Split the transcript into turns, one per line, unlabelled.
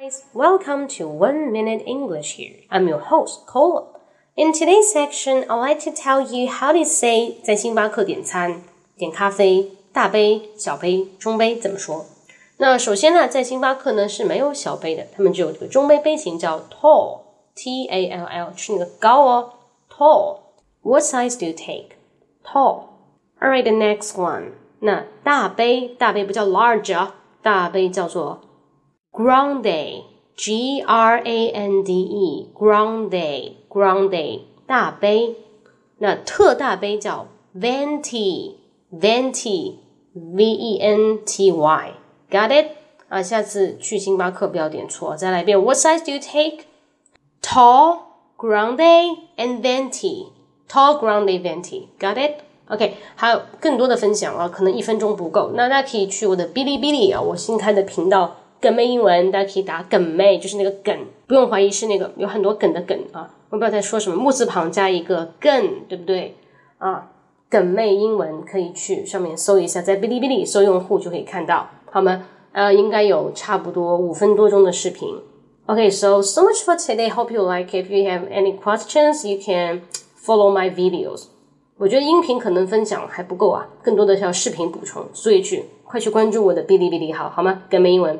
Guys, welcome to One Minute English here. I'm your host, Cola. In today's section, I'd like to tell you how to say 在星巴克点餐、点咖啡、大杯、小杯、中杯怎么说。那首先呢，在星巴克呢是没有小杯的，他们只有这个中杯杯型叫 tall，T A L L，是那个高哦，tall。What size do you take? Tall. Alright, the next one. 那大杯，大杯不叫 large 啊，大杯叫做 grande，G R A N D E，grande，grande，大杯。那特大杯叫 venti，venti，V E N T Y，got it？啊，下次去星巴克不要点错。再来一遍，What size do you take? Tall, grande, and venti. Tall, grande, venti. Got it? OK，还有更多的分享啊，可能一分钟不够，那大家可以去我的哔哩哔哩啊，我新开的频道“ 梗妹英文”，大家可以打“梗妹”，就是那个梗，不用怀疑是那个有很多梗的梗啊。我不知道在说什么，木字旁加一个“更”，对不对啊？“梗妹英文”可以去上面搜一下，在哔哩哔哩搜用户就可以看到，好吗？呃，应该有差不多五分多钟的视频。OK，so so much for today. Hope you like. If you have any questions, you can follow my videos. 我觉得音频可能分享还不够啊，更多的是要视频补充，所以去快去关注我的哔哩哔哩号，好吗？梗妹英文